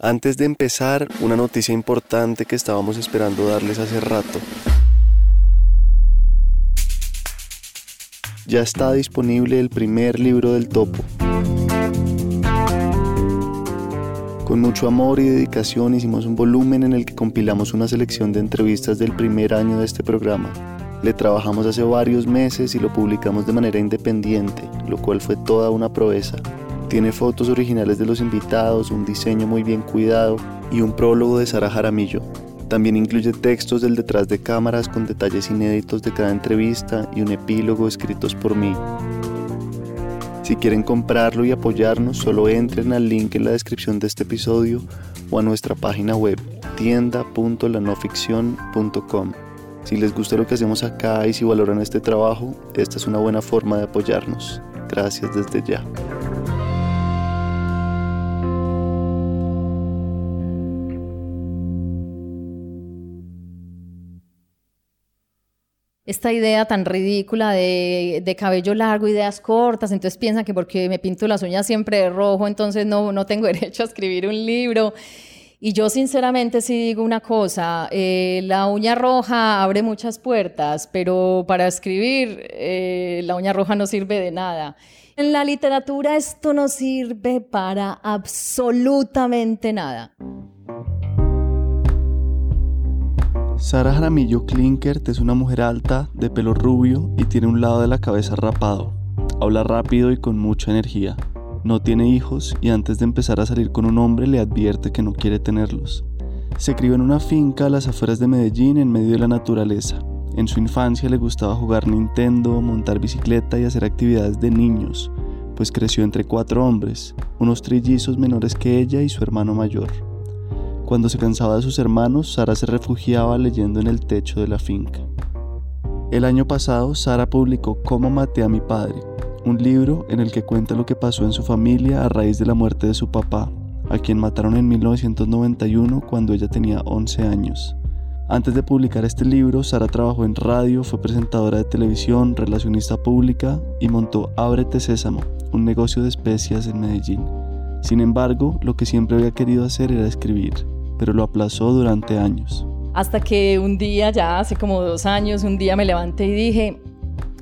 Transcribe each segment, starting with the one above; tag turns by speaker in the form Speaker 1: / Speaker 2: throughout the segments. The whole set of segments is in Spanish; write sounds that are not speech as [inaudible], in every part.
Speaker 1: Antes de empezar, una noticia importante que estábamos esperando darles hace rato. Ya está disponible el primer libro del topo. Con mucho amor y dedicación hicimos un volumen en el que compilamos una selección de entrevistas del primer año de este programa. Le trabajamos hace varios meses y lo publicamos de manera independiente, lo cual fue toda una proeza. Tiene fotos originales de los invitados, un diseño muy bien cuidado y un prólogo de Sara Jaramillo. También incluye textos del detrás de cámaras con detalles inéditos de cada entrevista y un epílogo escritos por mí. Si quieren comprarlo y apoyarnos, solo entren al link en la descripción de este episodio o a nuestra página web tienda.lanoficción.com. Si les gusta lo que hacemos acá y si valoran este trabajo, esta es una buena forma de apoyarnos. Gracias desde ya.
Speaker 2: Esta idea tan ridícula de, cabello largo, ideas cortas, entonces piensan que porque me pinto las uñas siempre de rojo, entonces no, no tengo [laughs] derecho a escribir un libro. Y yo sinceramente sí digo una cosa, eh, la uña roja abre muchas puertas, pero para escribir eh, la uña roja no sirve de nada. En la literatura esto no sirve para absolutamente nada.
Speaker 1: Sara Jaramillo Klinkert es una mujer alta, de pelo rubio y tiene un lado de la cabeza rapado. Habla rápido y con mucha energía. No tiene hijos y antes de empezar a salir con un hombre le advierte que no quiere tenerlos. Se crió en una finca a las afueras de Medellín en medio de la naturaleza. En su infancia le gustaba jugar Nintendo, montar bicicleta y hacer actividades de niños, pues creció entre cuatro hombres, unos trillizos menores que ella y su hermano mayor. Cuando se cansaba de sus hermanos, Sara se refugiaba leyendo en el techo de la finca. El año pasado, Sara publicó Cómo maté a mi padre, un libro en el que cuenta lo que pasó en su familia a raíz de la muerte de su papá, a quien mataron en 1991 cuando ella tenía 11 años. Antes de publicar este libro, Sara trabajó en radio, fue presentadora de televisión, relacionista pública y montó Ábrete Sésamo, un negocio de especias en Medellín. Sin embargo, lo que siempre había querido hacer era escribir pero lo aplazó durante años.
Speaker 2: Hasta que un día, ya hace como dos años, un día me levanté y dije,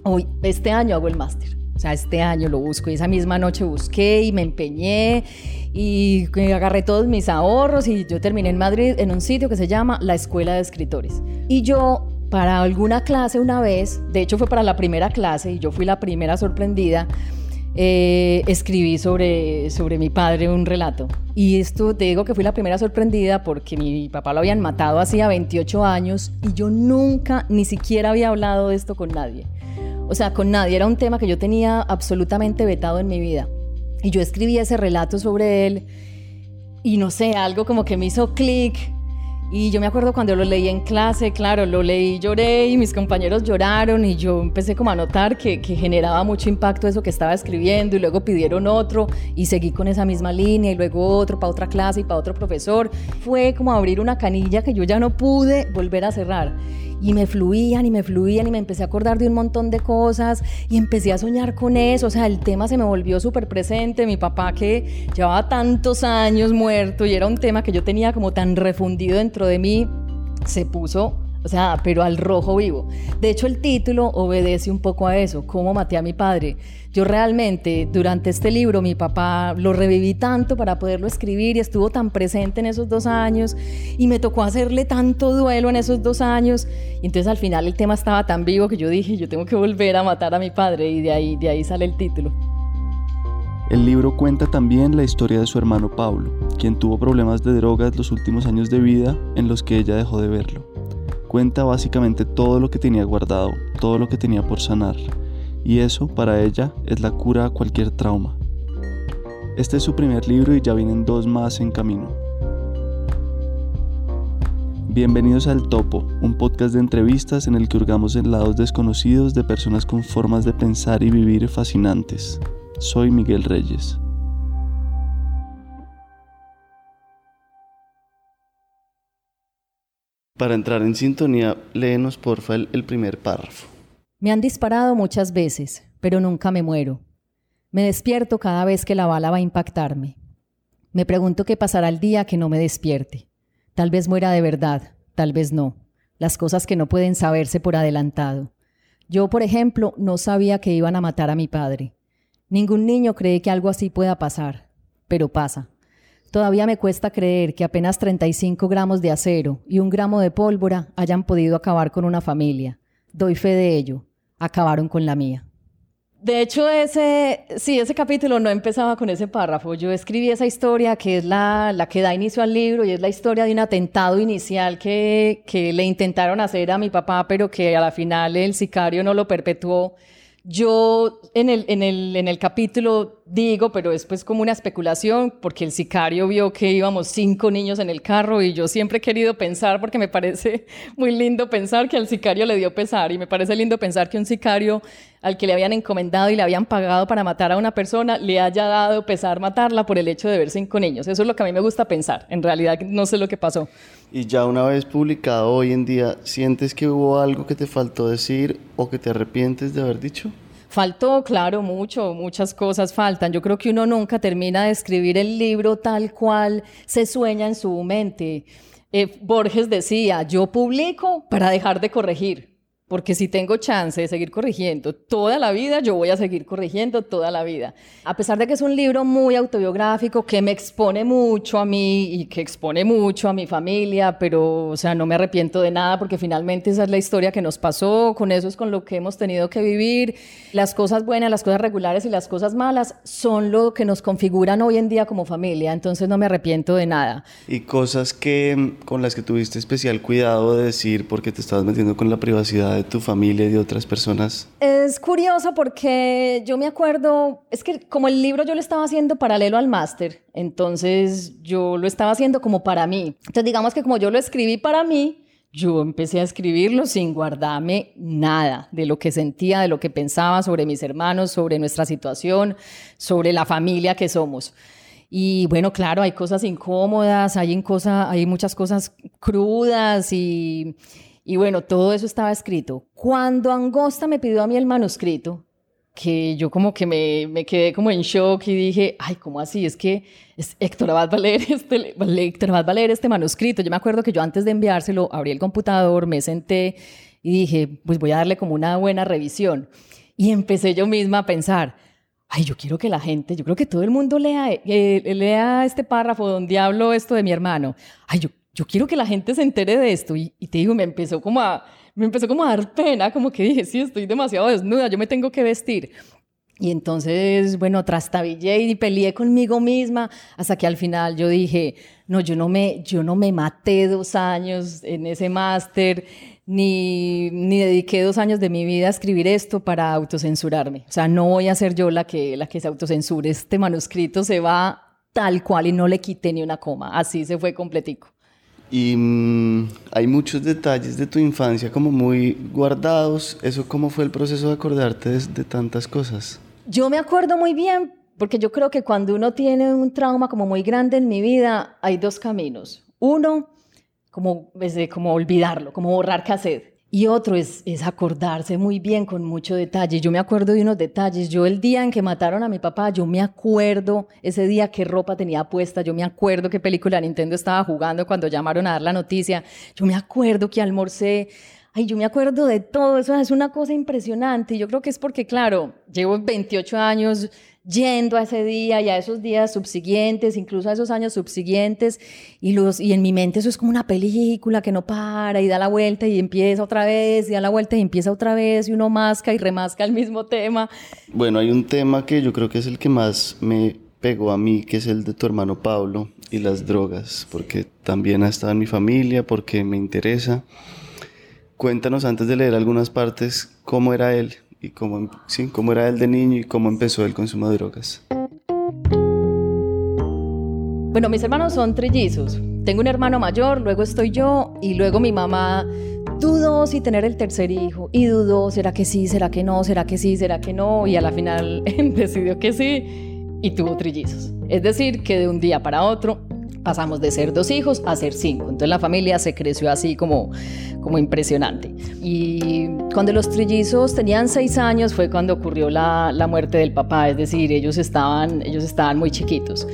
Speaker 2: hoy, este año hago el máster. O sea, este año lo busco y esa misma noche busqué y me empeñé y agarré todos mis ahorros y yo terminé en Madrid en un sitio que se llama la Escuela de Escritores. Y yo para alguna clase una vez, de hecho fue para la primera clase y yo fui la primera sorprendida, eh, escribí sobre, sobre mi padre un relato. Y esto te digo que fui la primera sorprendida porque mi papá lo habían matado hacía 28 años y yo nunca, ni siquiera había hablado de esto con nadie. O sea, con nadie. Era un tema que yo tenía absolutamente vetado en mi vida. Y yo escribí ese relato sobre él y no sé, algo como que me hizo clic y yo me acuerdo cuando lo leí en clase, claro, lo leí, lloré y mis compañeros lloraron y yo empecé como a notar que, que, generaba mucho impacto eso que estaba escribiendo y luego pidieron otro y seguí con esa misma línea y luego otro para otra clase y para otro profesor. Fue como abrir una canilla que yo ya no pude volver a cerrar y me fluían y me fluían y me empecé a acordar de un montón de cosas y empecé a soñar con eso, o sea, el tema se me volvió súper presente, mi papá que llevaba tantos años muerto y era un tema que yo tenía como tan refundido dentro de mí, se puso o sea, pero al rojo vivo. De hecho, el título obedece un poco a eso, cómo maté a mi padre. Yo realmente, durante este libro, mi papá lo reviví tanto para poderlo escribir y estuvo tan presente en esos dos años y me tocó hacerle tanto duelo en esos dos años. Y entonces al final el tema estaba tan vivo que yo dije, yo tengo que volver a matar a mi padre y de ahí, de ahí sale el título.
Speaker 1: El libro cuenta también la historia de su hermano Pablo, quien tuvo problemas de drogas los últimos años de vida en los que ella dejó de verlo. Cuenta básicamente todo lo que tenía guardado, todo lo que tenía por sanar, y eso para ella es la cura a cualquier trauma. Este es su primer libro y ya vienen dos más en camino. Bienvenidos al Topo, un podcast de entrevistas en el que hurgamos en lados desconocidos de personas con formas de pensar y vivir fascinantes. Soy Miguel Reyes. Para entrar en sintonía, léenos porfa el, el primer párrafo.
Speaker 2: Me han disparado muchas veces, pero nunca me muero. Me despierto cada vez que la bala va a impactarme. Me pregunto qué pasará el día que no me despierte. Tal vez muera de verdad, tal vez no. Las cosas que no pueden saberse por adelantado. Yo, por ejemplo, no sabía que iban a matar a mi padre. Ningún niño cree que algo así pueda pasar, pero pasa. Todavía me cuesta creer que apenas 35 gramos de acero y un gramo de pólvora hayan podido acabar con una familia. Doy fe de ello. Acabaron con la mía. De hecho, ese, sí, ese capítulo no empezaba con ese párrafo. Yo escribí esa historia que es la, la que da inicio al libro y es la historia de un atentado inicial que, que le intentaron hacer a mi papá, pero que a la final el sicario no lo perpetuó yo en el, en, el, en el capítulo digo, pero es pues como una especulación, porque el sicario vio que íbamos cinco niños en el carro y yo siempre he querido pensar, porque me parece [laughs] muy lindo pensar que al sicario le dio pesar y me parece lindo pensar que un sicario al que le habían encomendado y le habían pagado para matar a una persona le haya dado pesar matarla por el hecho de ver cinco niños. Eso es lo que a mí me gusta pensar. En realidad no sé lo que pasó.
Speaker 1: Y ya una vez publicado hoy en día, ¿sientes que hubo algo que te faltó decir o que te arrepientes de haber dicho?
Speaker 2: Faltó, claro, mucho, muchas cosas faltan. Yo creo que uno nunca termina de escribir el libro tal cual se sueña en su mente. Eh, Borges decía, yo publico para dejar de corregir. Porque si tengo chance de seguir corrigiendo toda la vida, yo voy a seguir corrigiendo toda la vida. A pesar de que es un libro muy autobiográfico, que me expone mucho a mí y que expone mucho a mi familia, pero, o sea, no me arrepiento de nada porque finalmente esa es la historia que nos pasó, con eso es con lo que hemos tenido que vivir. Las cosas buenas, las cosas regulares y las cosas malas son lo que nos configuran hoy en día como familia, entonces no me arrepiento de nada.
Speaker 1: Y cosas que con las que tuviste especial cuidado de decir porque te estabas metiendo con la privacidad de tu familia y de otras personas?
Speaker 2: Es curioso porque yo me acuerdo, es que como el libro yo lo estaba haciendo paralelo al máster, entonces yo lo estaba haciendo como para mí. Entonces digamos que como yo lo escribí para mí, yo empecé a escribirlo sin guardarme nada de lo que sentía, de lo que pensaba sobre mis hermanos, sobre nuestra situación, sobre la familia que somos. Y bueno, claro, hay cosas incómodas, hay, en hay muchas cosas crudas y, y bueno, todo eso estaba escrito. Cuando Angosta me pidió a mí el manuscrito, que yo como que me, me quedé como en shock y dije, ay, ¿cómo así? Es que es, Héctor Abad va a leer [laughs] este, Héctor Abad va a leer este manuscrito. Yo me acuerdo que yo antes de enviárselo abrí el computador, me senté y dije, pues voy a darle como una buena revisión. Y empecé yo misma a pensar, ay, yo quiero que la gente, yo creo que todo el mundo lea, eh, lea este párrafo donde hablo esto de mi hermano. Ay, yo yo quiero que la gente se entere de esto. Y, te digo, me empezó como a, me empezó como a dar pena, como que dije, sí, estoy demasiado desnuda, yo me tengo que vestir. Y entonces, bueno, trastabillé y peleé conmigo misma hasta que al final yo dije, no, yo no me, yo no me maté dos años en ese máster, ni, ni dediqué dos años de mi vida a escribir esto para autocensurarme. O sea, no voy a ser yo la que, la que se autocensure. Este manuscrito se va tal cual y no le quité ni una coma. Así se fue completico.
Speaker 1: Y mm, hay muchos detalles de tu infancia como muy guardados. ¿Eso cómo fue el proceso de acordarte de, tantas cosas?
Speaker 2: Yo me acuerdo muy bien porque yo creo que cuando uno tiene un trauma como muy grande en mi vida, hay dos caminos. Uno, como, como olvidarlo, como borrar cassette. Y otro es, es acordarse muy bien con mucho detalle. Yo me acuerdo de unos detalles. Yo el día en que mataron a mi papá, yo me acuerdo ese día qué ropa tenía puesta. Yo me acuerdo qué película Nintendo estaba jugando cuando llamaron a dar la noticia. Yo me acuerdo que almorcé. Ay, yo me acuerdo de todo. Eso es una cosa impresionante. Yo creo que es porque, claro, llevo 28 años yendo a ese día y a esos días subsiguientes, incluso a esos años subsiguientes, y, los, y en mi mente eso es como una película que no para y da la vuelta y empieza otra vez, y da la vuelta y empieza otra vez, y uno masca y remasca el mismo tema.
Speaker 1: Bueno, hay un tema que yo creo que es el que más me pegó a mí, que es el de tu hermano Pablo y las drogas, porque también ha estado en mi familia, porque me interesa. Cuéntanos antes de leer algunas partes cómo era él y cómo, sí, cómo era él de niño y cómo empezó el consumo de drogas.
Speaker 2: Bueno, mis hermanos son trillizos. Tengo un hermano mayor, luego estoy yo y luego mi mamá dudó si tener el tercer hijo y dudó, ¿será que sí? ¿Será que no? ¿Será que sí? ¿Será que no? Y a la final [laughs] decidió que sí y tuvo trillizos. Es decir, que de un día para otro pasamos de ser dos hijos a ser cinco. Entonces la familia se creció así como, como impresionante. Y cuando los trillizos tenían seis años fue cuando ocurrió la, la muerte del papá, es decir, ellos estaban, ellos estaban muy chiquitos.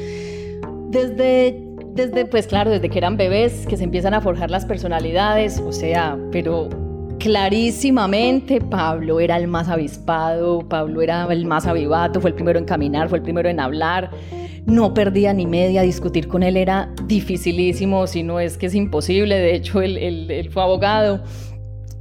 Speaker 2: Desde, desde, pues claro, desde que eran bebés, que se empiezan a forjar las personalidades, o sea, pero clarísimamente Pablo era el más avispado, Pablo era el más avivato, fue el primero en caminar, fue el primero en hablar, no perdía ni media, discutir con él era dificilísimo, si no es que es imposible, de hecho él, fue abogado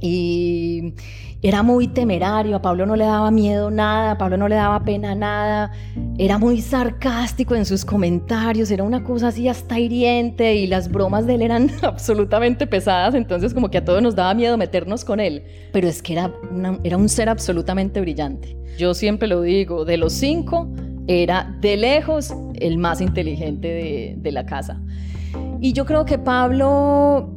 Speaker 2: y era muy temerario, a Pablo no le daba miedo nada, a Pablo no le daba pena nada, era muy sarcástico en sus comentarios, era una cosa así hasta hiriente y las bromas de él eran [laughs] absolutamente pesadas, entonces como que a todos nos daba miedo meternos con él, pero es que era un ser absolutamente brillante. Yo siempre lo digo, de los cinco era de lejos el más inteligente de, la casa. Y yo creo que Pablo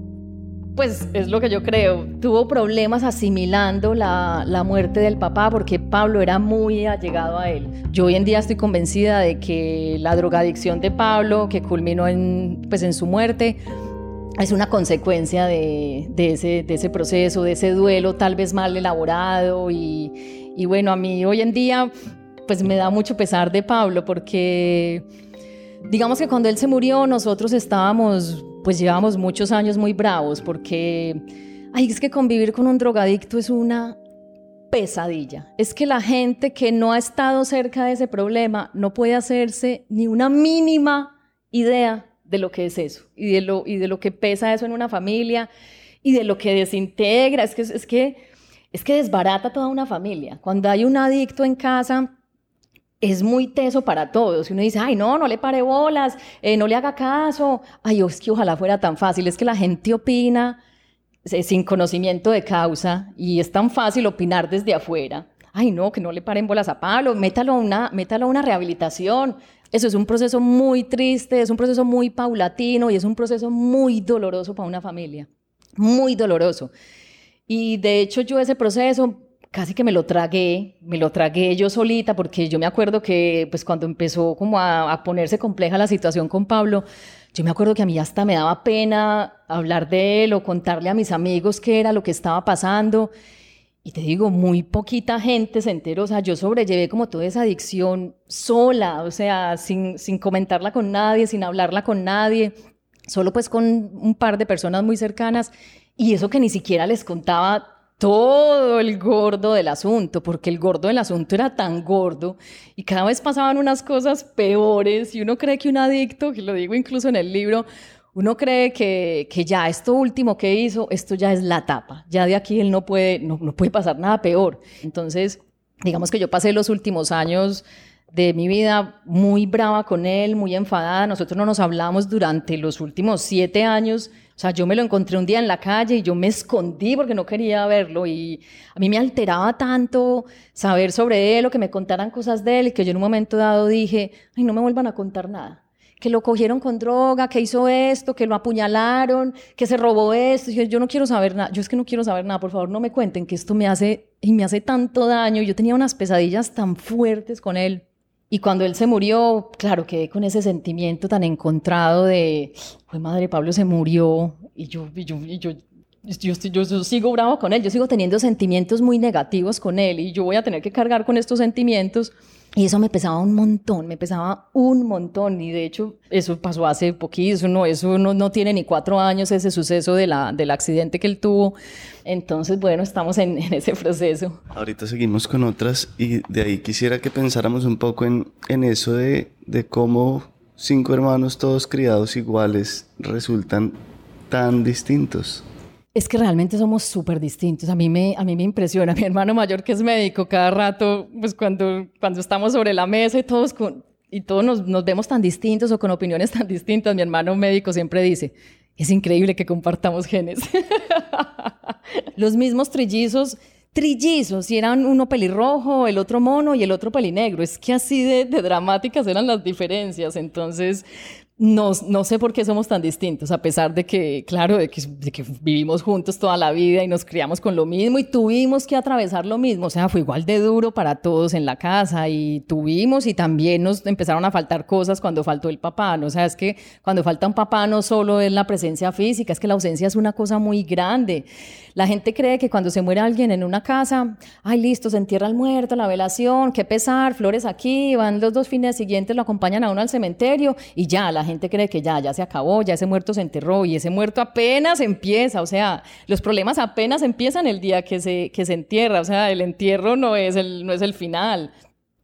Speaker 2: pues es lo que yo creo, tuvo problemas asimilando la, la, muerte del papá porque Pablo era muy allegado a él. Yo hoy en día estoy convencida de que la drogadicción de Pablo, que culminó en, pues en su muerte, es una consecuencia de, de, ese, de ese proceso, de ese duelo tal vez mal elaborado y, y bueno, a mí hoy en día pues me da mucho pesar de Pablo porque digamos que cuando él se murió nosotros estábamos pues llevamos muchos años muy bravos porque, ay, es que convivir con un drogadicto es una pesadilla. Es que la gente que no ha estado cerca de ese problema no puede hacerse ni una mínima idea de lo que es eso y de lo, y de lo que pesa eso en una familia y de lo que desintegra. Es que, es que, es que desbarata toda una familia. Cuando hay un adicto en casa, es muy teso para todos. Y uno dice, ay, no, no le pare bolas, eh, no le haga caso. Ay, es que ojalá fuera tan fácil. Es que la gente opina eh, sin conocimiento de causa y es tan fácil opinar desde afuera. Ay, no, que no le paren bolas a Pablo, métalo a una, métalo a una rehabilitación. Eso es un proceso muy triste, es un proceso muy paulatino y es un proceso muy doloroso para una familia. Muy doloroso. Y de hecho yo ese proceso casi que me lo tragué, me lo tragué yo solita, porque yo me acuerdo que pues cuando empezó como a, ponerse compleja la situación con Pablo, yo me acuerdo que a mí hasta me daba pena hablar de él o contarle a mis amigos qué era lo que estaba pasando. Y te digo, muy poquita gente se enteró, o sea, yo sobrellevé como toda esa adicción sola, o sea, sin, sin comentarla con nadie, sin hablarla con nadie, solo pues con un par de personas muy cercanas. Y eso que ni siquiera les contaba todo el gordo del asunto, porque el gordo del asunto era tan gordo y cada vez pasaban unas cosas peores y uno cree que un adicto, que lo digo incluso en el libro, uno cree que, que ya esto último que hizo, esto ya es la tapa, ya de aquí él no puede, no, no puede pasar nada peor. Entonces, digamos que yo pasé los últimos años de mi vida muy brava con él, muy enfadada. Nosotros no nos hablamos durante los últimos siete años. O sea, yo me lo encontré un día en la calle y yo me escondí porque no quería verlo y a mí me alteraba tanto saber sobre él o que me contaran cosas de él que yo en un momento dado dije, ay, no me vuelvan a contar nada. Que lo cogieron con droga, que hizo esto, que lo apuñalaron, que se robó esto. Yo, yo no quiero saber nada. Yo es que no quiero saber nada. Por favor, no me cuenten que esto me hace y me hace tanto daño. Yo tenía unas pesadillas tan fuertes con él. Y cuando él se murió, claro, quedé con ese sentimiento tan encontrado de, fue madre, Pablo se murió y yo, y yo, y yo, yo, yo, yo, sigo bravo con él, yo sigo teniendo sentimientos muy negativos con él y yo voy a tener que cargar con estos sentimientos y eso me pesaba un montón, me pesaba un montón. Y de hecho, eso pasó hace poquito, eso no, eso no, no tiene ni cuatro años ese suceso de la, del accidente que él tuvo. Entonces, bueno, estamos en, en, ese proceso.
Speaker 1: Ahorita seguimos con otras y de ahí quisiera que pensáramos un poco en, en eso de, de cómo cinco hermanos todos criados iguales resultan tan distintos.
Speaker 2: Es que realmente somos súper distintos. A mí, me, a mí me impresiona. [laughs] Mi hermano mayor, que es médico, cada rato, pues cuando, cuando estamos sobre la mesa y todos, y todos nos, nos vemos tan distintos o con opiniones [laughs] tan distintas, mi hermano médico siempre dice, es increíble que compartamos genes. [laughs] Los mismos trillizos, trillizos, y eran uno pelirrojo, el otro mono y el otro pelinegro. Es que así de dramáticas eran las diferencias. Entonces, no, no, sé por qué somos tan distintos, a pesar de que, claro, de que, vivimos juntos toda la vida y nos criamos con lo mismo y tuvimos que atravesar lo mismo. O sea, fue igual de duro para todos en la casa y tuvimos y también nos empezaron a faltar cosas cuando faltó el papá. ¿no? O sea, es que cuando falta un papá no solo es la presencia física, es que la ausencia es una cosa muy grande. La gente cree que cuando se muere alguien en una casa, ay, listo, se entierra el muerto, la velación, qué pesar, flores aquí, van los dos fines siguientes, lo acompañan a uno al cementerio y ya, la gente cree que ya, ya se acabó, ya ese muerto se enterró y ese muerto apenas empieza, o sea, los problemas apenas empiezan el día que se, que se entierra, o sea, el entierro no es el, no es el final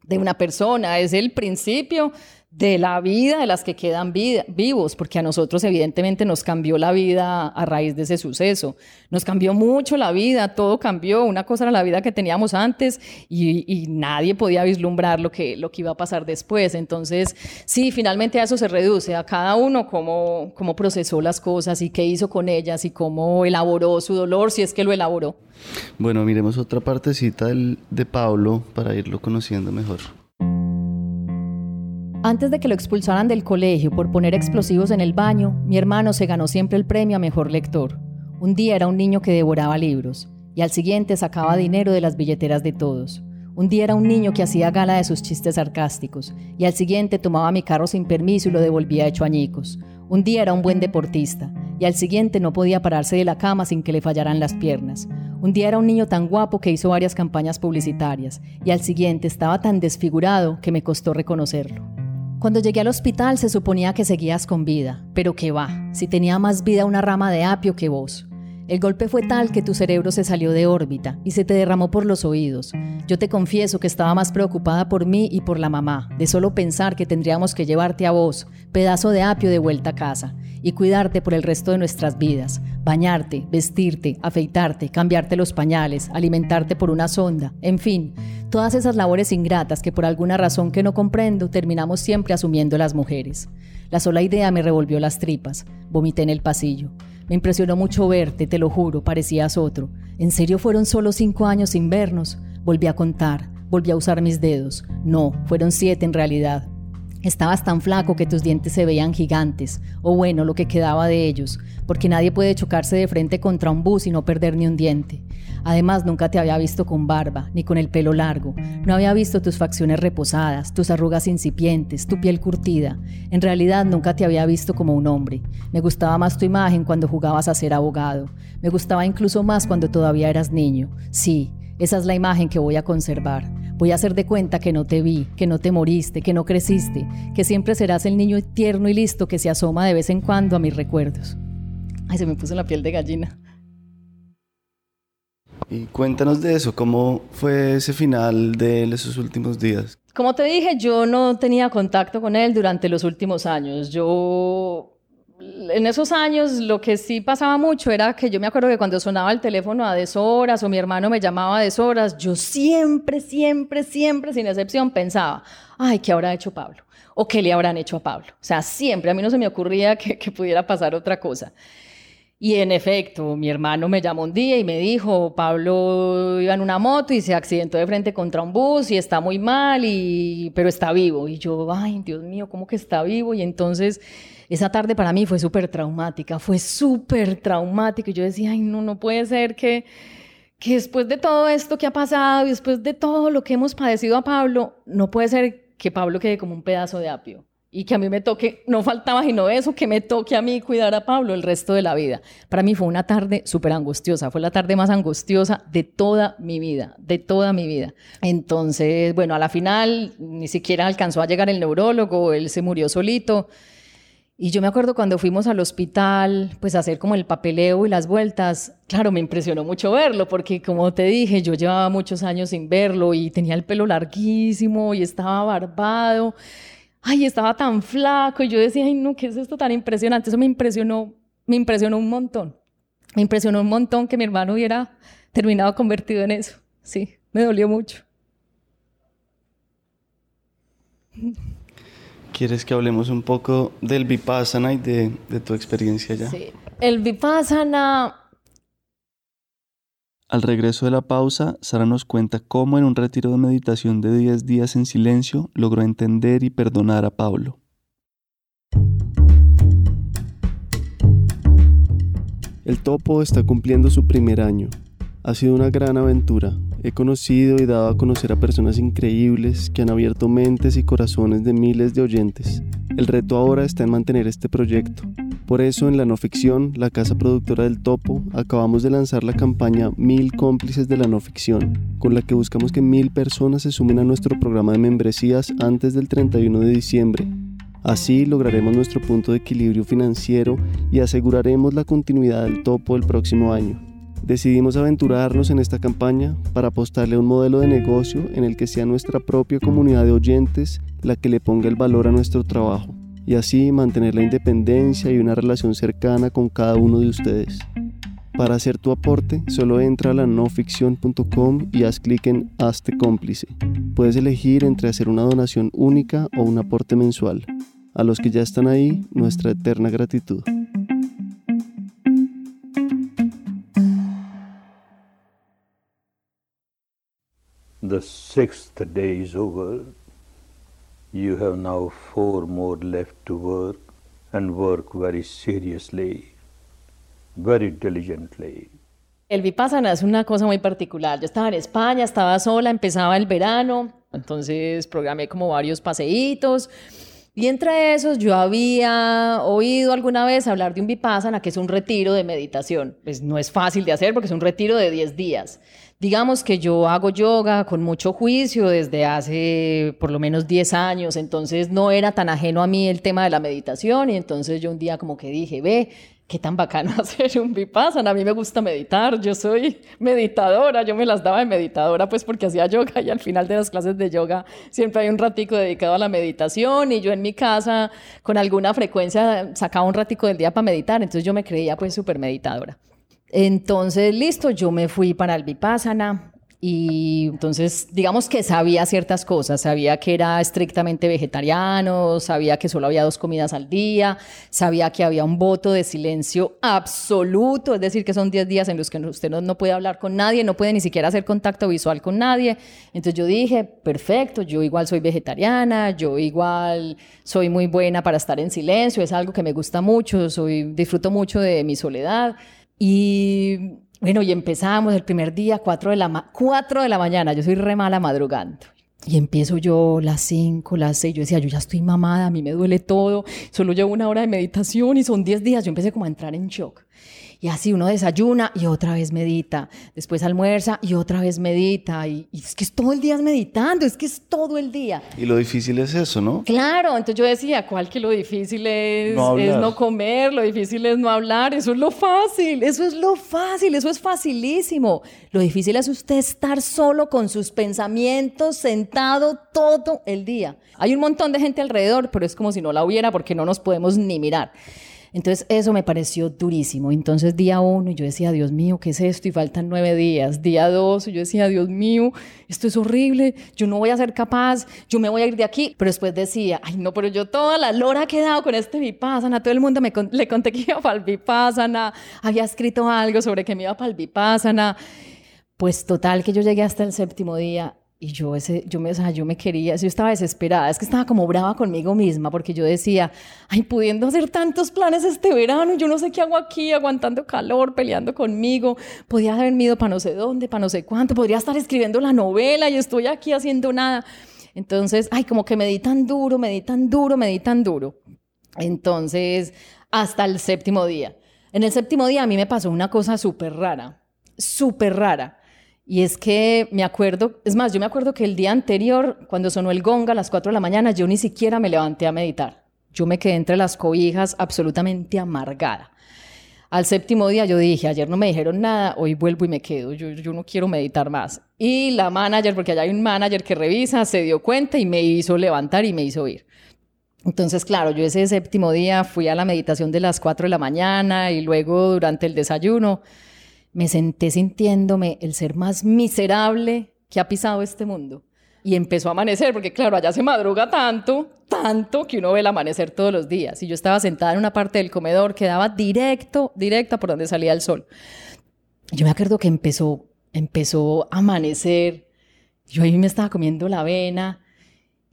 Speaker 2: de una persona, es el principio de la vida de las que quedan vivos, porque a nosotros evidentemente nos cambió la vida a raíz de ese suceso. Nos cambió mucho la vida, todo cambió. Una cosa era la vida que teníamos antes y, nadie podía vislumbrar lo que, lo que iba a pasar después. Entonces, sí, finalmente a eso se reduce, a cada uno cómo, cómo procesó las cosas y qué hizo con ellas y cómo elaboró su dolor, si es que lo elaboró.
Speaker 1: Bueno, miremos otra partecita de Pablo para irlo conociendo mejor.
Speaker 2: Antes de que lo expulsaran del colegio por poner explosivos en el baño, mi hermano se ganó siempre el premio a mejor lector. Un día era un niño que devoraba libros y al siguiente sacaba dinero de las billeteras de todos. Un día era un niño que hacía gala de sus chistes sarcásticos y al siguiente tomaba mi carro sin permiso y lo devolvía hecho añicos. Un día era un buen deportista y al siguiente no podía pararse de la cama sin que le fallaran las piernas. Un día era un niño tan guapo que hizo varias campañas publicitarias y al siguiente estaba tan desfigurado que me costó reconocerlo. Cuando llegué al hospital se suponía que seguías con vida, pero que va, si tenía más vida una rama de apio que vos. El golpe fue tal que tu cerebro se salió de órbita y se te derramó por los oídos. Yo te confieso que estaba más preocupada por mí y por la mamá, de solo pensar que tendríamos que llevarte a vos, pedazo de apio de vuelta a casa, y cuidarte por el resto de nuestras vidas, bañarte, vestirte, afeitarte, cambiarte los pañales, alimentarte por una sonda, en fin, todas esas labores ingratas que por alguna razón que no comprendo terminamos siempre asumiendo las mujeres. La sola idea me revolvió las tripas, vomité en el pasillo. Me impresionó mucho verte, te lo juro, parecías otro. ¿En serio fueron solo cinco años sin vernos? Volví a contar, volví a usar mis dedos. No, fueron siete en realidad. Estabas tan flaco que tus dientes se veían gigantes, o bueno, lo que quedaba de ellos, porque nadie puede chocarse de frente contra un bus y no perder ni un diente. Además, nunca te había visto con barba, ni con el pelo largo. No había visto tus facciones reposadas, tus arrugas incipientes, tu piel curtida. En realidad, nunca te había visto como un hombre. Me gustaba más tu imagen cuando jugabas a ser abogado. Me gustaba incluso más cuando todavía eras niño. Sí, esa es la imagen que voy a conservar. Voy a hacer de cuenta que no te vi, que no te moriste, que no creciste, que siempre serás el niño tierno y listo que se asoma de vez en cuando a mis recuerdos. Ay, se me puso la piel de gallina.
Speaker 1: Y cuéntanos de eso, ¿cómo fue ese final de esos últimos días?
Speaker 2: Como te dije, yo no tenía contacto con él durante los últimos años. Yo en esos años lo que sí pasaba mucho era que yo me acuerdo que cuando sonaba el teléfono a deshoras o mi hermano me llamaba a deshoras, yo siempre, siempre, siempre, sin excepción, pensaba, ay, ¿qué habrá hecho Pablo? ¿O qué le habrán hecho a Pablo? O sea, siempre, a mí no se me ocurría que, que pudiera pasar otra cosa. Y en efecto, mi hermano me llamó un día y me dijo, Pablo iba en una moto y se accidentó de frente contra un bus y está muy mal, y, pero está vivo. Y yo, ay, Dios mío, ¿cómo que está vivo? Y entonces esa tarde para mí fue súper traumática, fue súper traumática. Y yo decía, ay, no, no puede ser que, que después de todo esto que ha pasado y después de todo lo que hemos padecido a Pablo, no puede ser que Pablo quede como un pedazo de apio y que a mí me toque, no faltaba sino eso, que me toque a mí cuidar a Pablo el resto de la vida. Para mí fue una tarde súper angustiosa, fue la tarde más angustiosa de toda mi vida, de toda mi vida. Entonces, bueno, a la final ni siquiera alcanzó a llegar el neurólogo, él se murió solito. Y yo me acuerdo cuando fuimos al hospital, pues a hacer como el papeleo y las vueltas, claro, me impresionó mucho verlo, porque como te dije, yo llevaba muchos años sin verlo y tenía el pelo larguísimo y estaba barbado, ay, estaba tan flaco y yo decía, ay, no, ¿qué es esto tan impresionante? Eso me impresionó, me impresionó un montón, me impresionó un montón que mi hermano hubiera terminado convertido en eso, sí, me dolió mucho.
Speaker 1: ¿Quieres que hablemos un poco del Vipassana y de, de tu experiencia allá?
Speaker 2: Sí. El Vipassana...
Speaker 1: Al regreso de la pausa, Sara nos cuenta cómo en un retiro de meditación de 10 días en silencio logró entender y perdonar a Pablo. El topo está cumpliendo su primer año. Ha sido una gran aventura, He conocido y dado a conocer a personas increíbles que han abierto mentes y corazones de miles de oyentes. El reto ahora está en mantener este proyecto. Por eso en la no ficción, la casa productora del Topo, acabamos de lanzar la campaña Mil cómplices de la no ficción, con la que buscamos que mil personas se sumen a nuestro programa de membresías antes del 31 de diciembre Así lograremos nuestro punto de equilibrio financiero y aseguraremos la continuidad del topo el próximo año. Decidimos aventurarnos en esta campaña para apostarle a un modelo de negocio en el que sea nuestra propia comunidad de oyentes la que le ponga el valor a nuestro trabajo y así mantener la independencia y una relación cercana con cada uno de ustedes. Para hacer tu aporte, solo entra a la noficción.com y haz clic en Hazte cómplice. Puedes elegir entre hacer una donación única o un aporte mensual. A los que ya están ahí, nuestra eterna gratitud.
Speaker 3: The sixth day is over. You have now four more left to work and work very seriously, very diligently.
Speaker 2: El Vipassana es una cosa muy particular. Yo estaba en España, estaba sola, empezaba el verano, entonces programé como varios paseitos. Y entre esos yo había oído alguna vez hablar de un Vipassana, que es un retiro de meditación. Pues no es fácil de hacer porque es un retiro de 10 días. Digamos que yo hago yoga con mucho juicio desde hace por lo menos 10 años, entonces no era tan ajeno a mí el tema de la meditación y entonces yo un día como que dije, ve, qué tan bacano [laughs] hacer un vipassana. A mí me gusta meditar, yo soy meditadora, yo me las daba de meditadora pues porque hacía yoga y al final de las clases de yoga siempre hay un ratico dedicado a la meditación y yo en mi casa con alguna frecuencia sacaba un ratico del día para meditar, entonces yo me creía pues súper meditadora. Entonces, listo, yo me fui para el Vipassana, y entonces, digamos que sabía ciertas cosas, sabía que era estrictamente vegetariano, sabía que solo había dos comidas al día, sabía que había un voto de silencio absoluto, es decir, que son 10 días en los que usted no, no, puede hablar con nadie, no puede ni siquiera hacer contacto visual con nadie. Entonces yo dije, perfecto, yo igual soy vegetariana, yo igual soy muy buena para estar en silencio, es algo que me gusta mucho, soy, disfruto mucho de mi soledad. Y bueno, y empezamos el primer día, 4 de la, 4 de la mañana, yo soy re mala madrugando. Y empiezo yo las 5, las 6, yo decía, yo ya estoy mamada, a mí me duele todo, solo llevo una hora de meditación y son 10 días, yo empecé como a entrar en shock. Y así uno desayuna y otra vez medita, después almuerza y otra vez medita. Y, es que es todo el día meditando, es que es todo el día.
Speaker 1: Y lo difícil es eso, ¿no?
Speaker 2: Claro, entonces yo decía, ¿cuál que lo difícil es no, es no comer, lo difícil es no hablar? Eso es lo fácil, eso es lo fácil, eso es facilísimo. Lo difícil es usted estar solo con sus pensamientos, sentado todo el día. Hay un montón de gente alrededor, pero es como si no la hubiera porque no nos podemos ni mirar. Entonces eso me pareció durísimo. Entonces día uno yo decía, Dios mío, ¿qué es esto? Y faltan nueve días. Día dos yo decía, Dios mío, esto es horrible, yo no voy a ser capaz, yo me voy a ir de aquí. Pero después decía, ay no, pero yo toda la lora que he dado con este Vipassana, todo el mundo me le conté que iba para el Vipassana, había escrito algo sobre que me iba para el Vipassana. Pues total que yo llegué hasta el séptimo día y yo, ese, yo, me, o sea, yo me quería, yo estaba desesperada, es que estaba como brava conmigo misma, porque yo decía, ay, pudiendo hacer tantos planes este verano, yo no sé qué hago aquí, aguantando calor, peleando conmigo, podía haberme ido para no sé dónde, para no sé cuánto, podría estar escribiendo la novela y estoy aquí haciendo nada. Entonces, ay, como que me di tan duro, me di tan duro, me di tan duro. Entonces, hasta el séptimo día. En el séptimo día a mí me pasó una cosa súper rara, súper rara y es que me acuerdo, es más, yo me acuerdo que el día anterior, cuando sonó el gong a las 4 de la mañana, yo ni siquiera me levanté a meditar. Yo me quedé entre las cobijas absolutamente amargada. Al séptimo día yo dije, ayer no me dijeron nada, hoy vuelvo y me quedo, yo, yo no quiero meditar más. Y la manager, porque allá hay un manager que revisa, se dio cuenta y me hizo levantar y me hizo ir. Entonces, claro, yo ese séptimo día fui a la meditación de las 4 de la mañana y luego durante el desayuno me senté sintiéndome el ser más miserable que ha pisado este mundo. Y empezó a amanecer, porque claro, allá se madruga tanto, tanto que uno ve el amanecer todos los días. Y yo estaba sentada en una parte del comedor que daba directo, directa por donde salía el sol. Yo me acuerdo que empezó, empezó a amanecer. Yo ahí me estaba comiendo la avena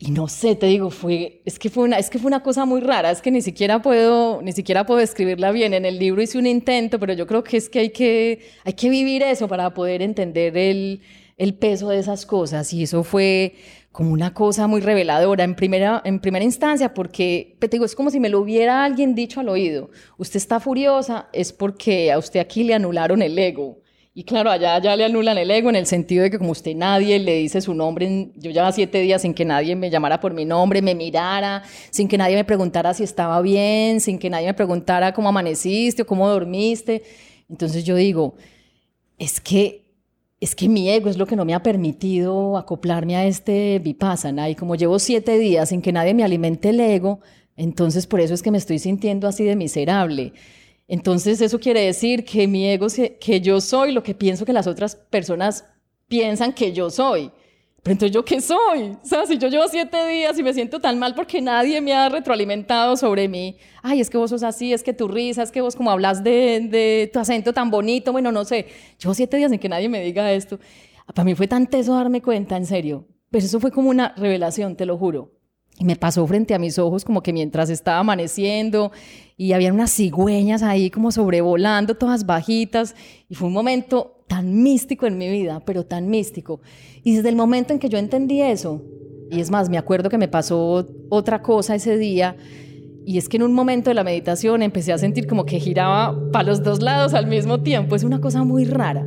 Speaker 2: y no sé, te digo, fue, es que fue una, es que fue una cosa muy rara, es que ni siquiera puedo, ni siquiera puedo describirla bien. En el libro hice un intento, pero yo creo que es que hay que, hay que vivir eso para poder entender el, el peso de esas cosas. Y eso fue como una cosa muy reveladora en primera, en primera instancia, porque te digo, es como si me lo hubiera alguien dicho al oído. Usted está furiosa, es porque a usted aquí le anularon el ego Y claro, allá ya le anulan el ego en el sentido de que como usted nadie le dice su nombre, yo llevaba siete días sin que nadie me llamara por mi nombre, me mirara, sin que nadie me preguntara si estaba bien, sin que nadie me preguntara cómo amaneciste o cómo dormiste. Entonces yo digo, es que es que mi ego es lo que no me ha permitido acoplarme a este vipassana y como llevo siete días sin que nadie me alimente el ego, entonces por eso es que me estoy sintiendo así de miserable. Entonces eso quiere decir que mi ego, que yo soy lo que pienso que las otras personas piensan que yo soy. Pero entonces yo qué soy? O sea, si yo llevo siete días y me siento tan mal porque nadie me ha retroalimentado sobre mí, ay, es que vos sos así, es que tu risa, es que vos como hablas de, de tu acento tan bonito, bueno, no sé, llevo siete días sin que nadie me diga esto. Para mí fue tan teso darme cuenta, en serio. Pero eso fue como una revelación, te lo juro. Y me pasó frente a mis ojos como que mientras estaba amaneciendo y había unas cigüeñas ahí como sobrevolando, todas bajitas. Y fue un momento tan místico en mi vida, pero tan místico. Y desde el momento en que yo entendí eso, y es más, me acuerdo que me pasó otra cosa ese día, y es que en un momento de la meditación empecé a sentir como que giraba para los dos lados al mismo tiempo. Es una cosa muy rara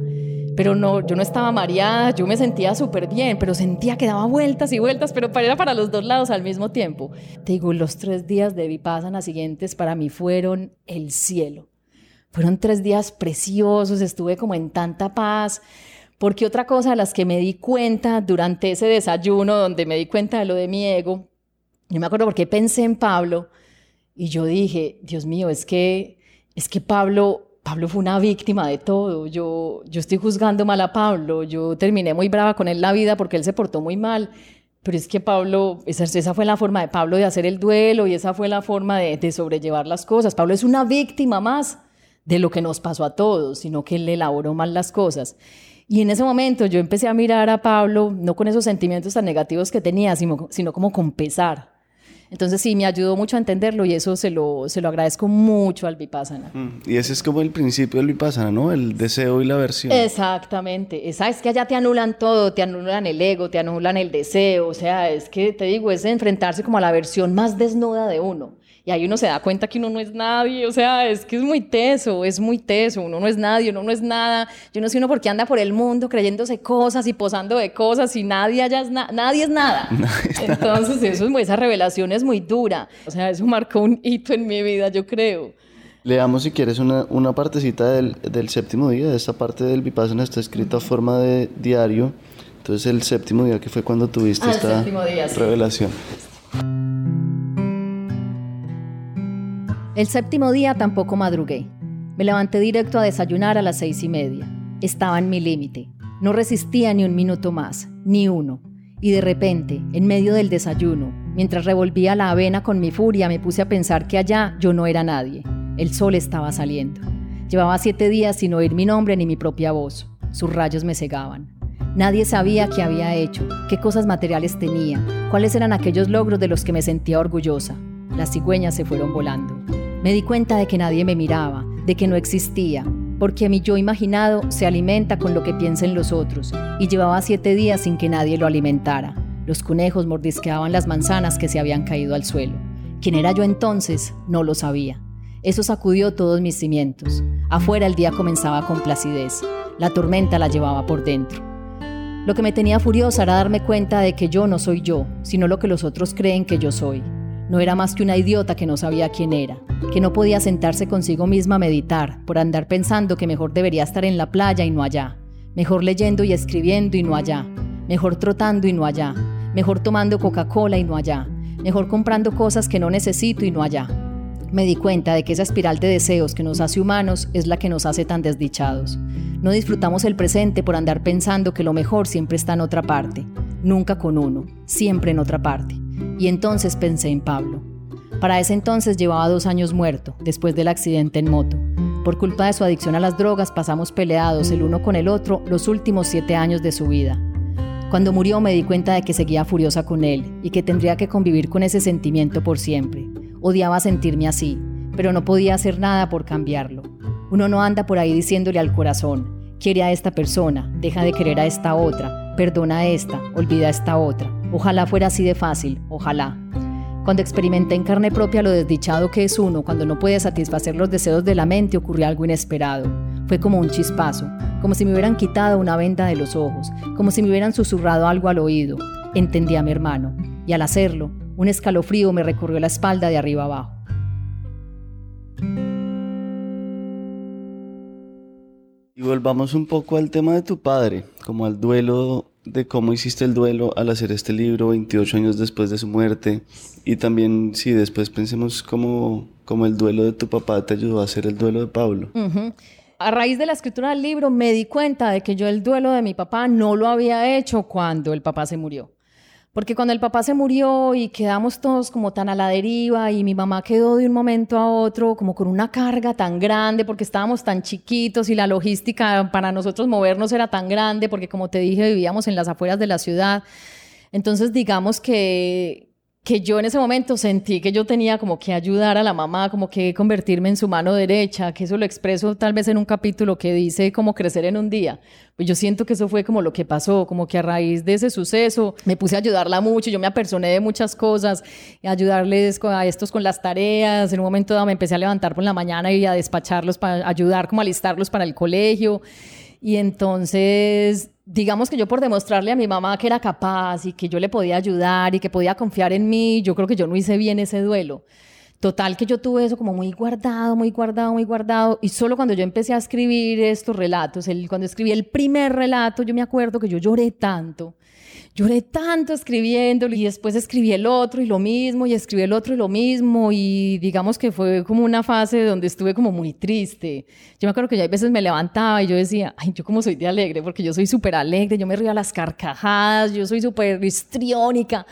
Speaker 2: pero no, yo no estaba mareada, yo me sentía súper bien, pero sentía que daba vueltas y vueltas, pero era para los dos lados al mismo tiempo. Te digo, los tres días de Vipassana siguientes para mí fueron el cielo. Fueron tres días preciosos, estuve como en tanta paz, porque otra cosa de las que me di cuenta durante ese desayuno, donde me di cuenta de lo de mi ego, yo me acuerdo porque pensé en Pablo y yo dije, Dios mío, es que, es que Pablo Pablo fue una víctima de todo. Yo, yo estoy juzgando mal a Pablo. Yo terminé muy brava con él la vida porque él se portó muy mal. Pero es que Pablo, esa, esa fue la forma de Pablo de hacer el duelo y esa fue la forma de, de sobrellevar las cosas. Pablo es una víctima más de lo que nos pasó a todos, sino que él elaboró mal las cosas. Y en ese momento yo empecé a mirar a Pablo, no con esos sentimientos tan negativos que tenía, sino, sino como con pesar. Entonces sí, me ayudó mucho a entenderlo y eso se lo, se lo agradezco mucho al Vipassana.
Speaker 1: Mm, y ese es como el principio del Vipassana, ¿no? El deseo y la versión.
Speaker 2: Exactamente. Esa es que allá te anulan todo, te anulan el ego, te anulan el deseo. O sea, es que te digo, es enfrentarse como a la versión más desnuda de uno. Y ahí uno se da cuenta que uno no es nadie, o sea, es que es muy teso, es muy teso, uno no es nadie, uno no es nada. Yo no sé uno por qué anda por el mundo creyéndose cosas y posando de cosas y nadie allá es, [laughs] nadie es nada. Entonces, eso es, esa revelación es muy dura. O sea, eso marcó un hito en mi vida, yo creo.
Speaker 1: Leamos si quieres una, una partecita del, del, séptimo día, de esta parte del Vipassana está escrita a forma de diario. Entonces el séptimo día que fue cuando tuviste ah, esta revelación.
Speaker 4: El séptimo día tampoco madrugué. Me levanté directo a desayunar a las seis y media. Estaba en mi límite. No resistía ni un minuto más, ni uno. Y de repente, en medio del desayuno, mientras revolvía la avena con mi furia, me puse a pensar que allá yo no era nadie. El sol estaba saliendo. Llevaba siete días sin oír mi nombre ni mi propia voz. Sus rayos me cegaban. Nadie sabía qué había hecho, qué cosas materiales tenía, cuáles eran aquellos logros de los que me sentía orgullosa. Las cigüeñas se fueron volando. Me di cuenta de que nadie me miraba, de que no existía, porque mi yo imaginado se alimenta con lo que piensen los otros, y llevaba siete días sin que nadie lo alimentara. Los conejos mordisqueaban las manzanas que se habían caído al suelo. ¿Quién era yo entonces? No lo sabía. Eso sacudió todos mis cimientos. Afuera el día comenzaba con placidez. La tormenta la llevaba por dentro. Lo que me tenía furiosa era darme cuenta de que yo no soy yo, sino lo que los otros creen que yo soy. No era más que una idiota que no sabía quién era, que no podía sentarse consigo misma a meditar por andar pensando que mejor debería estar en la playa y no allá, mejor leyendo y escribiendo y no allá, mejor trotando y no allá, mejor tomando Coca-Cola y no allá, mejor comprando cosas que no necesito y no allá. Me di cuenta de que esa espiral de deseos que nos hace humanos es la que nos hace tan desdichados. No disfrutamos el presente por andar pensando que lo mejor siempre está en otra parte, nunca con uno, siempre en otra parte. Y entonces pensé en Pablo. Para ese entonces llevaba dos años muerto, después del accidente en moto. Por culpa de su adicción a las drogas pasamos peleados el uno con el otro los últimos siete años de su vida. Cuando murió me di cuenta de que seguía furiosa con él y que tendría que convivir con ese sentimiento por siempre. Odiaba sentirme así, pero no podía hacer nada por cambiarlo. Uno no anda por ahí diciéndole al corazón, quiere a esta persona, deja de querer a esta otra, perdona esta, olvida esta otra. Ojalá fuera así de fácil, ojalá. Cuando experimenté en carne propia lo desdichado que es uno cuando no puede satisfacer los deseos de la mente, ocurrió algo inesperado. Fue como un chispazo, como si me hubieran quitado una venda de los ojos, como si me hubieran susurrado algo al oído. Entendí a mi hermano, y al hacerlo, un escalofrío me recorrió la espalda de arriba abajo.
Speaker 1: Y volvamos un poco al tema de tu padre, como al duelo, de cómo hiciste el duelo al hacer este libro 28 años después de su muerte. Y también, si después pensemos cómo, cómo el duelo de tu papá te ayudó a hacer el duelo de Pablo.
Speaker 2: A raíz de la escritura del libro me di cuenta de que yo el duelo de mi papá no lo había hecho cuando el papá se murió. Porque cuando el papá se murió y quedamos todos como tan a la deriva y mi mamá quedó de un momento a otro como con una carga tan grande porque estábamos tan chiquitos y la logística para nosotros movernos era tan grande porque como te dije vivíamos en las afueras de la ciudad. Entonces digamos que, que yo en ese momento sentí que yo tenía como que ayudar a la mamá, como que convertirme en su mano derecha, que eso lo expreso tal vez en un capítulo que dice cómo crecer en un día. Pues yo siento que eso fue como lo que pasó, como que a raíz de ese suceso me puse a ayudarla mucho, yo me apersoné de muchas cosas, ayudarles a estos con las tareas, en un momento dado me empecé a levantar por la mañana y a despacharlos para ayudar como a alistarlos para el colegio. Y entonces, digamos que yo por demostrarle a mi mamá que era capaz y que yo le podía ayudar y que podía confiar en mí, yo creo que yo no hice bien ese duelo. Total que yo tuve eso como muy guardado, muy guardado, muy guardado. Y solo cuando yo empecé a escribir estos relatos, el, cuando escribí el primer relato, yo me acuerdo que yo lloré tanto lloré tanto escribiendo y después escribí el otro y lo mismo y escribí el otro y lo mismo y digamos que fue como una fase donde estuve como muy triste. Yo me acuerdo que ya a veces me levantaba y yo decía, ay, yo como soy de alegre, porque yo soy súper alegre, yo me río a las carcajadas, yo soy súper histriónica.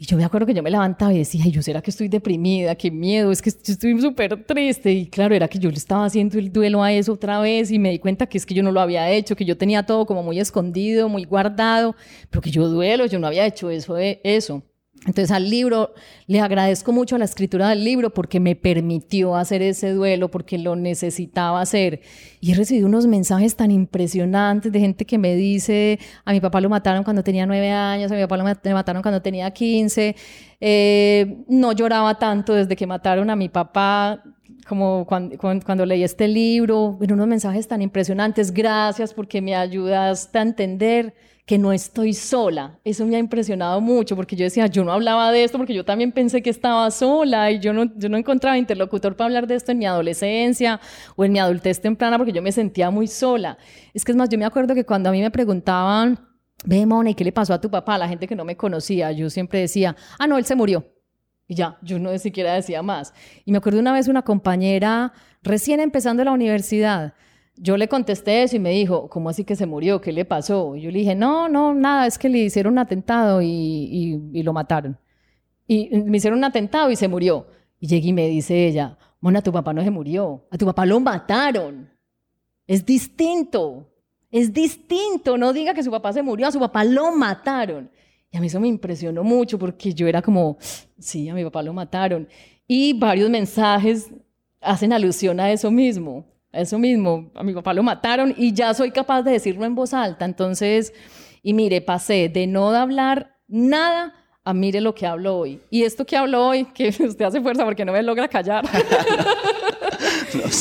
Speaker 2: Y yo me acuerdo que yo me levantaba y decía, Ay, yo será que estoy deprimida, qué miedo, es que estoy súper triste. Y claro, era que yo le estaba haciendo el duelo a eso otra vez y me di cuenta que es que yo no lo había hecho, que yo tenía todo como muy escondido, muy guardado, pero que yo duelo, yo no había hecho eso, eso. Entonces al libro le agradezco mucho a la escritura del libro porque me permitió hacer ese duelo, porque lo necesitaba hacer. Y he recibido unos mensajes tan impresionantes de gente que me dice, a mi papá lo mataron cuando tenía nueve años, a mi papá lo mataron cuando tenía quince, eh, no lloraba tanto desde que mataron a mi papá como cuando, leí este libro, unos mensajes tan impresionantes, gracias porque me ayudaste a entender que no estoy sola. Eso me ha impresionado mucho porque yo decía, yo no hablaba de esto porque yo también pensé que estaba sola y yo no, yo no encontraba interlocutor para hablar de esto en mi adolescencia o en mi adultez temprana porque yo me sentía muy sola. Es que es más, yo me acuerdo que cuando a mí me preguntaban, ve, Mona, ¿y qué le pasó a tu papá? La gente que no me conocía, yo siempre decía, ah, no, él se murió. Y ya, yo no siquiera decía más. Y me acuerdo una vez una compañera recién empezando la universidad, yo le contesté eso y me dijo, ¿cómo así que se murió? ¿Qué le pasó? Y yo le dije, no, no, nada, es que le hicieron un atentado y, y, lo mataron. Y me hicieron un atentado y se murió. Y llegué y me dice ella, Mona, tu papá no se murió, a tu papá lo mataron. Es distinto, es distinto. No diga que su papá se murió, a su papá lo mataron. Y a mí eso me impresionó mucho porque yo era como, sí, a mi papá lo mataron. Y varios mensajes hacen alusión a eso mismo. Eso mismo, a mi papá lo mataron y ya soy capaz de decirlo en voz alta. Entonces, y mire, pasé de no hablar nada a mire lo que hablo hoy. Y esto que hablo hoy, que [laughs] usted hace fuerza porque no me logra callar. [laughs]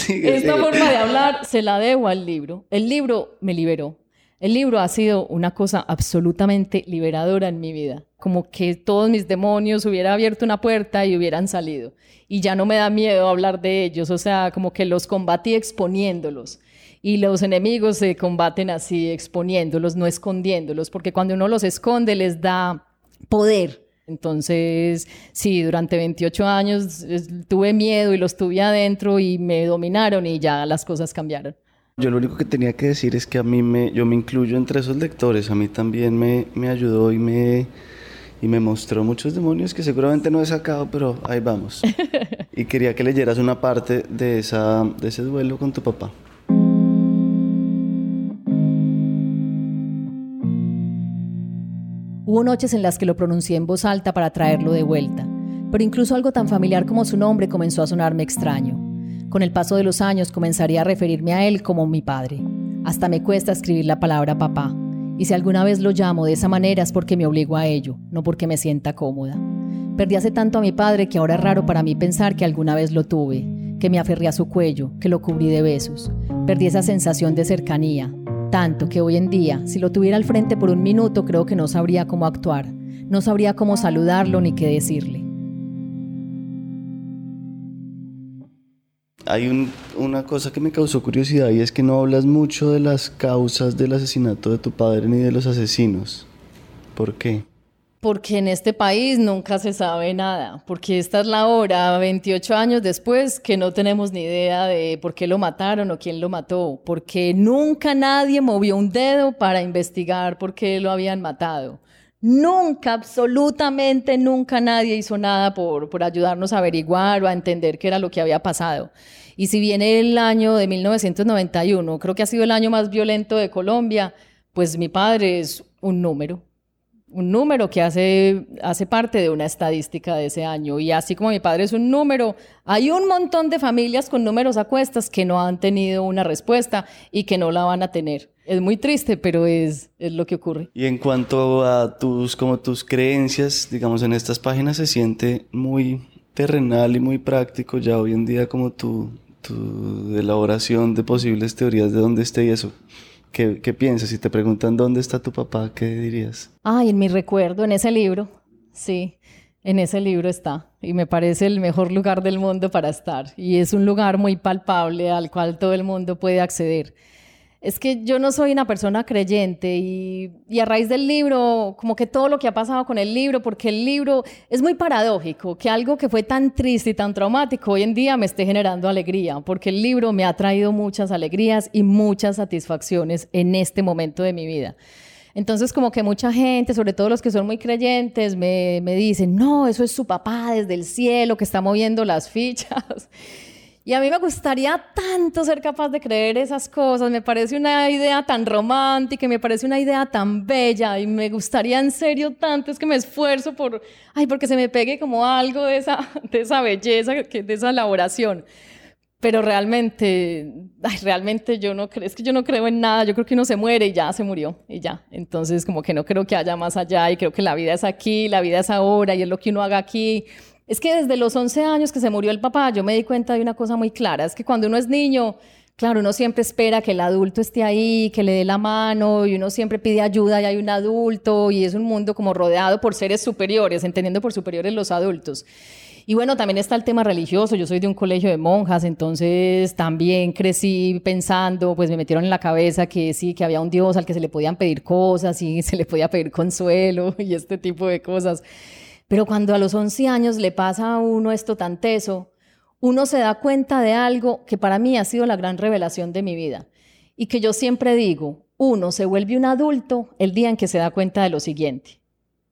Speaker 2: Esta forma de hablar se la debo al libro. El libro me liberó. El libro ha sido una cosa absolutamente liberadora en mi vida, como que todos mis demonios hubieran abierto una puerta y hubieran salido. Y ya no me da miedo hablar de ellos, o sea, como que los combatí exponiéndolos. Y los enemigos se combaten así, exponiéndolos, no escondiéndolos, porque cuando uno los esconde les da poder. Entonces, sí, durante 28 años tuve miedo y los tuve adentro y me dominaron y ya las cosas cambiaron.
Speaker 1: Yo lo único que tenía que decir es que a mí me, yo me incluyo entre esos lectores, a mí también me, me ayudó y me, y me mostró muchos demonios que seguramente no he sacado, pero ahí vamos. [laughs] y quería que leyeras una parte de, esa, de ese duelo con tu papá.
Speaker 4: Hubo noches en las que lo pronuncié en voz alta para traerlo de vuelta, pero incluso algo tan familiar como su nombre comenzó a sonarme extraño. Con el paso de los años comenzaría a referirme a él como mi padre. Hasta me cuesta escribir la palabra papá. Y si alguna vez lo llamo de esa manera es porque me obligo a ello, no porque me sienta cómoda. Perdí hace tanto a mi padre que ahora es raro para mí pensar que alguna vez lo tuve, que me aferré a su cuello, que lo cubrí de besos. Perdí esa sensación de cercanía, tanto que hoy en día, si lo tuviera al frente por un minuto, creo que no sabría cómo actuar, no sabría cómo saludarlo ni qué decirle.
Speaker 1: Hay una cosa que me causó curiosidad y es que no hablas mucho de las causas del asesinato de tu padre ni de los asesinos. ¿Por qué?
Speaker 2: Porque en este país nunca se sabe nada, porque esta es la hora, 28 años después, que no tenemos ni idea de por qué lo mataron o quién lo mató, porque nunca nadie movió un dedo para investigar por qué lo habían matado. Nunca, absolutamente nunca nadie hizo nada por, por ayudarnos a averiguar o a entender qué era lo que había pasado. Y si viene el año de 1991, creo que ha sido el año más violento de Colombia, pues mi padre es un número, un número que hace, hace parte de una estadística de ese año. Y así como mi padre es un número, hay un montón de familias con números a cuestas que no han tenido una respuesta y que no la van a tener. Es muy triste, pero es, es lo que ocurre.
Speaker 1: Y en cuanto a tus, como tus creencias, digamos, en estas páginas se siente muy terrenal y muy práctico ya hoy en día como tu, tu elaboración de posibles teorías de dónde esté y eso. ¿Qué, ¿Qué, piensas? Si te preguntan dónde está tu papá, ¿qué dirías?
Speaker 2: Ay, en mi recuerdo, en ese libro, sí, en ese libro está. Y me parece el mejor lugar del mundo para estar. Y es un lugar muy palpable al cual todo el mundo puede acceder es que yo no soy una persona creyente y, a raíz del libro, como que todo lo que ha pasado con el libro, porque el libro es muy paradójico, que algo que fue tan triste y tan traumático hoy en día me esté generando alegría, porque el libro me ha traído muchas alegrías y muchas satisfacciones en este momento de mi vida. Entonces, como que mucha gente, sobre todo los que son muy creyentes, me, me dicen, no, eso es su papá desde el cielo que está moviendo las fichas. [laughs] Y a mí me gustaría tanto ser capaz de creer esas cosas, me parece una idea tan romántica, me parece una idea tan bella y me gustaría en serio tanto, es que me esfuerzo por, ay, porque se me pegue como algo de esa, [laughs] de esa belleza, de esa elaboración. Pero realmente, ay, realmente yo no creo, es que yo no creo en nada, yo creo que uno se muere y ya se murió y ya. Entonces como que no creo que haya más allá y creo que la vida es aquí, la vida es ahora y es lo que uno haga aquí es que desde los 11 años que se murió el papá, yo me di cuenta de una cosa muy clara, es que cuando uno es niño, claro, uno siempre espera que el adulto esté ahí, que le dé la mano, y uno siempre pide ayuda y hay un adulto, y es un mundo como rodeado por seres superiores, entendiendo por superiores los adultos. Y bueno, también está el tema religioso. Yo soy de un colegio de monjas, entonces también crecí pensando, pues me metieron en la cabeza que sí, que había un Dios al que se le podían pedir cosas y [laughs] se le podía pedir consuelo y este tipo de cosas. Pero cuando a los 11 años le pasa a uno esto tan teso, uno se da cuenta de algo que para mí ha sido la gran revelación de mi vida y que yo siempre digo, uno se vuelve un adulto el día en que se da cuenta de lo siguiente.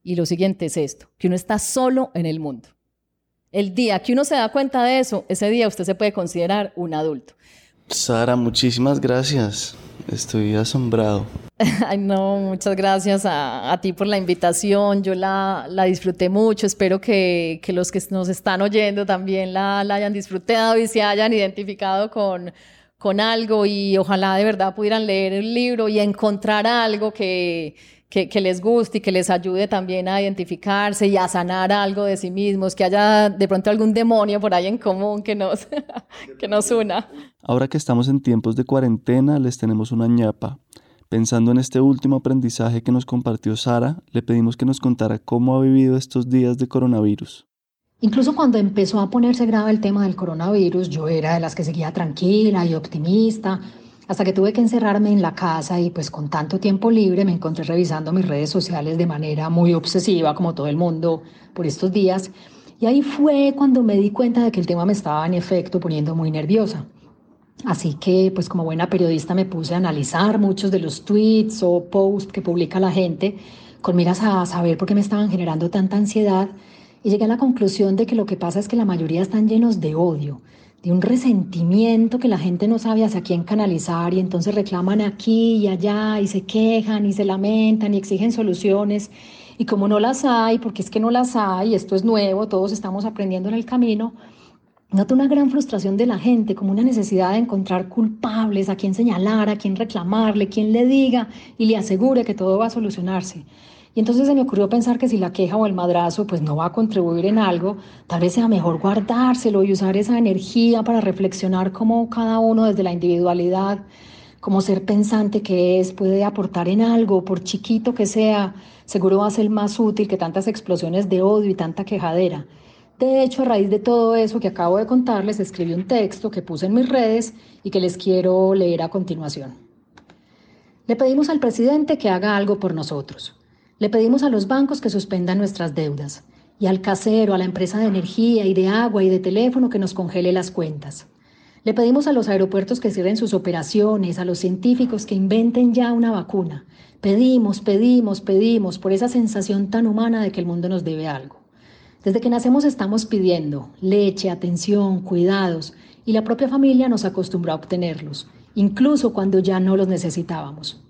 Speaker 2: Y lo siguiente es esto, que uno está solo en el mundo. El día que uno se da cuenta de eso, ese día usted se puede considerar un adulto.
Speaker 1: Sara, muchísimas gracias. Estoy asombrado. [laughs]
Speaker 2: Ay, no, muchas gracias a, ti por la invitación. Yo la, la disfruté mucho. Espero que, que, los que nos están oyendo también la, la, hayan disfrutado y se hayan identificado con, con algo y ojalá de verdad pudieran leer el libro y encontrar algo que, que, que, les guste y que les ayude también a identificarse y a sanar algo de sí mismos, que haya de pronto algún demonio por ahí en común que nos, [laughs] que nos una.
Speaker 1: Ahora que estamos en tiempos de cuarentena, les tenemos una ñapa. Pensando en este último aprendizaje que nos compartió Sara, le pedimos que nos contara cómo ha vivido estos días de coronavirus.
Speaker 5: Incluso cuando empezó a ponerse grave el tema del coronavirus, yo era de las que seguía tranquila y optimista, hasta que tuve que encerrarme en la casa y pues con tanto tiempo libre me encontré revisando mis redes sociales de manera muy obsesiva, como todo el mundo por estos días. Y ahí fue cuando me di cuenta de que el tema me estaba en efecto poniendo muy nerviosa. Así que pues como buena periodista me puse a analizar muchos de los tweets o posts que publica la gente con miras a saber por qué me estaban generando tanta ansiedad y llegué a la conclusión de que lo que pasa es que la mayoría están llenos de odio de un resentimiento que la gente no sabe hacia quién canalizar y entonces reclaman aquí y allá y se quejan y se lamentan y exigen soluciones. Y como no las hay, porque es que no las hay, esto es nuevo, todos estamos aprendiendo en el camino, noto una gran frustración de la gente, como una necesidad de encontrar culpables, a quién señalar, a quién reclamarle, quién le diga y le asegure que todo va a solucionarse. Y entonces se me ocurrió pensar que si la queja o el madrazo pues no va a contribuir en algo, tal vez sea mejor guardárselo y usar esa energía para reflexionar cómo cada uno desde la individualidad, como ser pensante que es, puede aportar en algo, por chiquito que sea, seguro va a ser más útil que tantas explosiones de odio y tanta quejadera. De hecho, a raíz de todo eso que acabo de contarles, escribí un texto que puse en mis redes y que les quiero leer a continuación. Le pedimos al presidente que haga algo por nosotros. Le pedimos a los bancos que suspendan nuestras deudas y al casero, a la empresa de energía y de agua y de teléfono que nos congele las cuentas. Le pedimos a los aeropuertos que cierren sus operaciones, a los científicos que inventen ya una vacuna. Pedimos, pedimos, pedimos por esa sensación tan humana de que el mundo nos debe algo. Desde que nacemos estamos pidiendo leche, atención, cuidados y la propia familia nos acostumbró a obtenerlos, incluso cuando ya no los necesitábamos.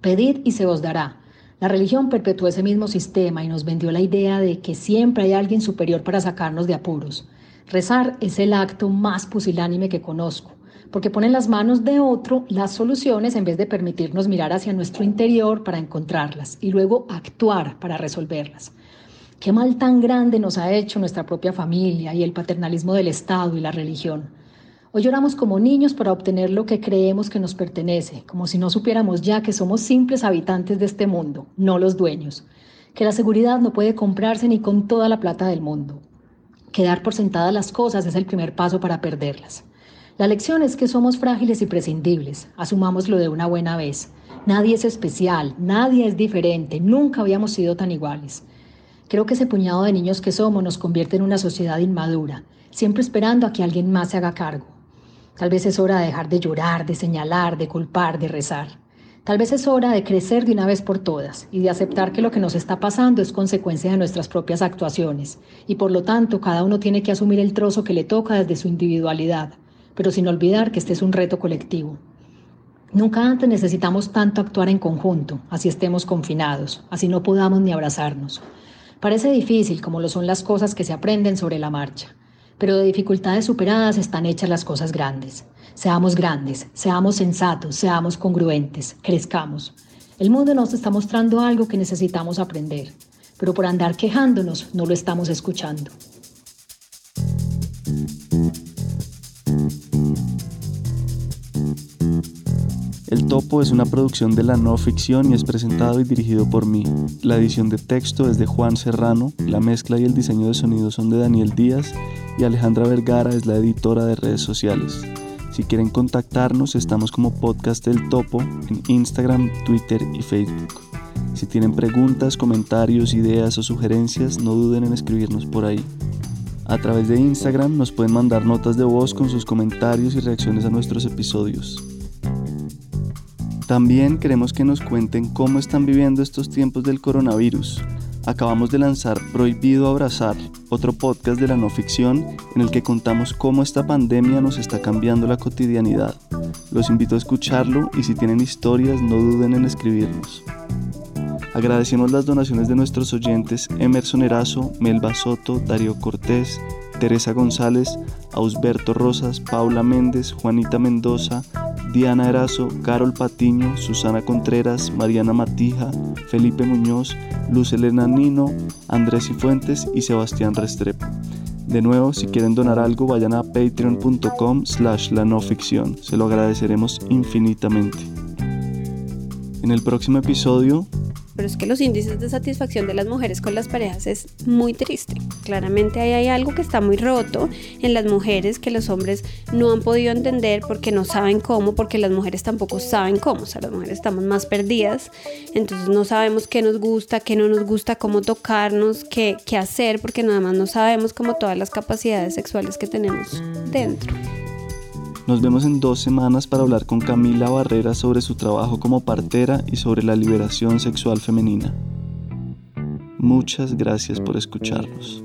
Speaker 5: Pedid y se os dará. La religión perpetuó ese mismo sistema y nos vendió la idea de que siempre hay alguien superior para sacarnos de apuros. Rezar es el acto más pusilánime que conozco, porque pone en las manos de otro las soluciones en vez de permitirnos mirar hacia nuestro interior para encontrarlas y luego actuar para resolverlas. Qué mal tan grande nos ha hecho nuestra propia familia y el paternalismo del Estado y la religión. Lloramos como niños para obtener lo que creemos que nos pertenece, como si no supiéramos ya que somos simples habitantes de este mundo, no los dueños, que la seguridad no puede comprarse ni con toda la plata del mundo. Quedar por sentadas las cosas es el primer paso para perderlas. La lección es que somos frágiles y prescindibles, asumámoslo de una buena vez. Nadie es especial, nadie es diferente, nunca habíamos sido tan iguales. Creo que ese puñado de niños que somos nos convierte en una sociedad inmadura, siempre esperando a que alguien más se haga cargo. Tal vez es hora de dejar de llorar, de señalar, de culpar, de rezar. Tal vez es hora de crecer de una vez por todas y de aceptar que lo que nos está pasando es consecuencia de nuestras propias actuaciones y por lo tanto cada uno tiene que asumir el trozo que le toca desde su individualidad, pero sin olvidar que este es un reto colectivo. Nunca antes necesitamos tanto actuar en conjunto, así estemos confinados, así no podamos ni abrazarnos. Parece difícil como lo son las cosas que se aprenden sobre la marcha, pero de dificultades superadas están hechas las cosas grandes. Seamos grandes, seamos sensatos, seamos congruentes, crezcamos. El mundo nos está mostrando algo que necesitamos aprender, pero por andar quejándonos no lo estamos escuchando.
Speaker 1: El Topo es una producción de la no ficción y es presentado y dirigido por mí. La edición de texto es de Juan Serrano, la mezcla y el diseño de sonido son de Daniel Díaz y Alejandra Vergara es la editora de redes sociales. Si quieren contactarnos, estamos como Podcast del Topo en Instagram, Twitter y Facebook. Si tienen preguntas, comentarios, ideas o sugerencias, no duden en escribirnos por ahí. A través de Instagram nos pueden mandar notas de voz con sus comentarios y reacciones a nuestros episodios. También queremos que nos cuenten cómo están viviendo estos tiempos del coronavirus. Acabamos de lanzar Prohibido Abrazar, otro podcast de la no ficción en el que contamos cómo esta pandemia nos está cambiando la cotidianidad. Los invito a escucharlo y si tienen historias no duden en escribirnos. Agradecemos las donaciones de nuestros oyentes Emerson Erazo, Melba Soto, Darío Cortés, Teresa González, Ausberto Rosas, Paula Méndez, Juanita Mendoza, Diana Erazo, Carol Patiño, Susana Contreras, Mariana Matija, Felipe Muñoz, Luz Elena Nino, Andrés Cifuentes y Sebastián Restrepo. De nuevo, si quieren donar algo, vayan a patreon.com slash la no ficción. Se lo agradeceremos infinitamente. En el próximo episodio
Speaker 6: pero es que los índices de satisfacción de las mujeres con las parejas es muy triste. Claramente ahí hay algo que está muy roto en las mujeres que los hombres no han podido entender porque no saben cómo, porque las mujeres tampoco saben cómo, o sea, las mujeres estamos más perdidas, entonces no sabemos qué nos gusta, qué no nos gusta, cómo tocarnos, qué, qué hacer, porque nada más no sabemos como todas las capacidades sexuales que tenemos dentro.
Speaker 1: Nos vemos en dos semanas para hablar con Camila Barrera sobre su trabajo como partera y sobre la liberación sexual femenina. Muchas gracias por escucharnos.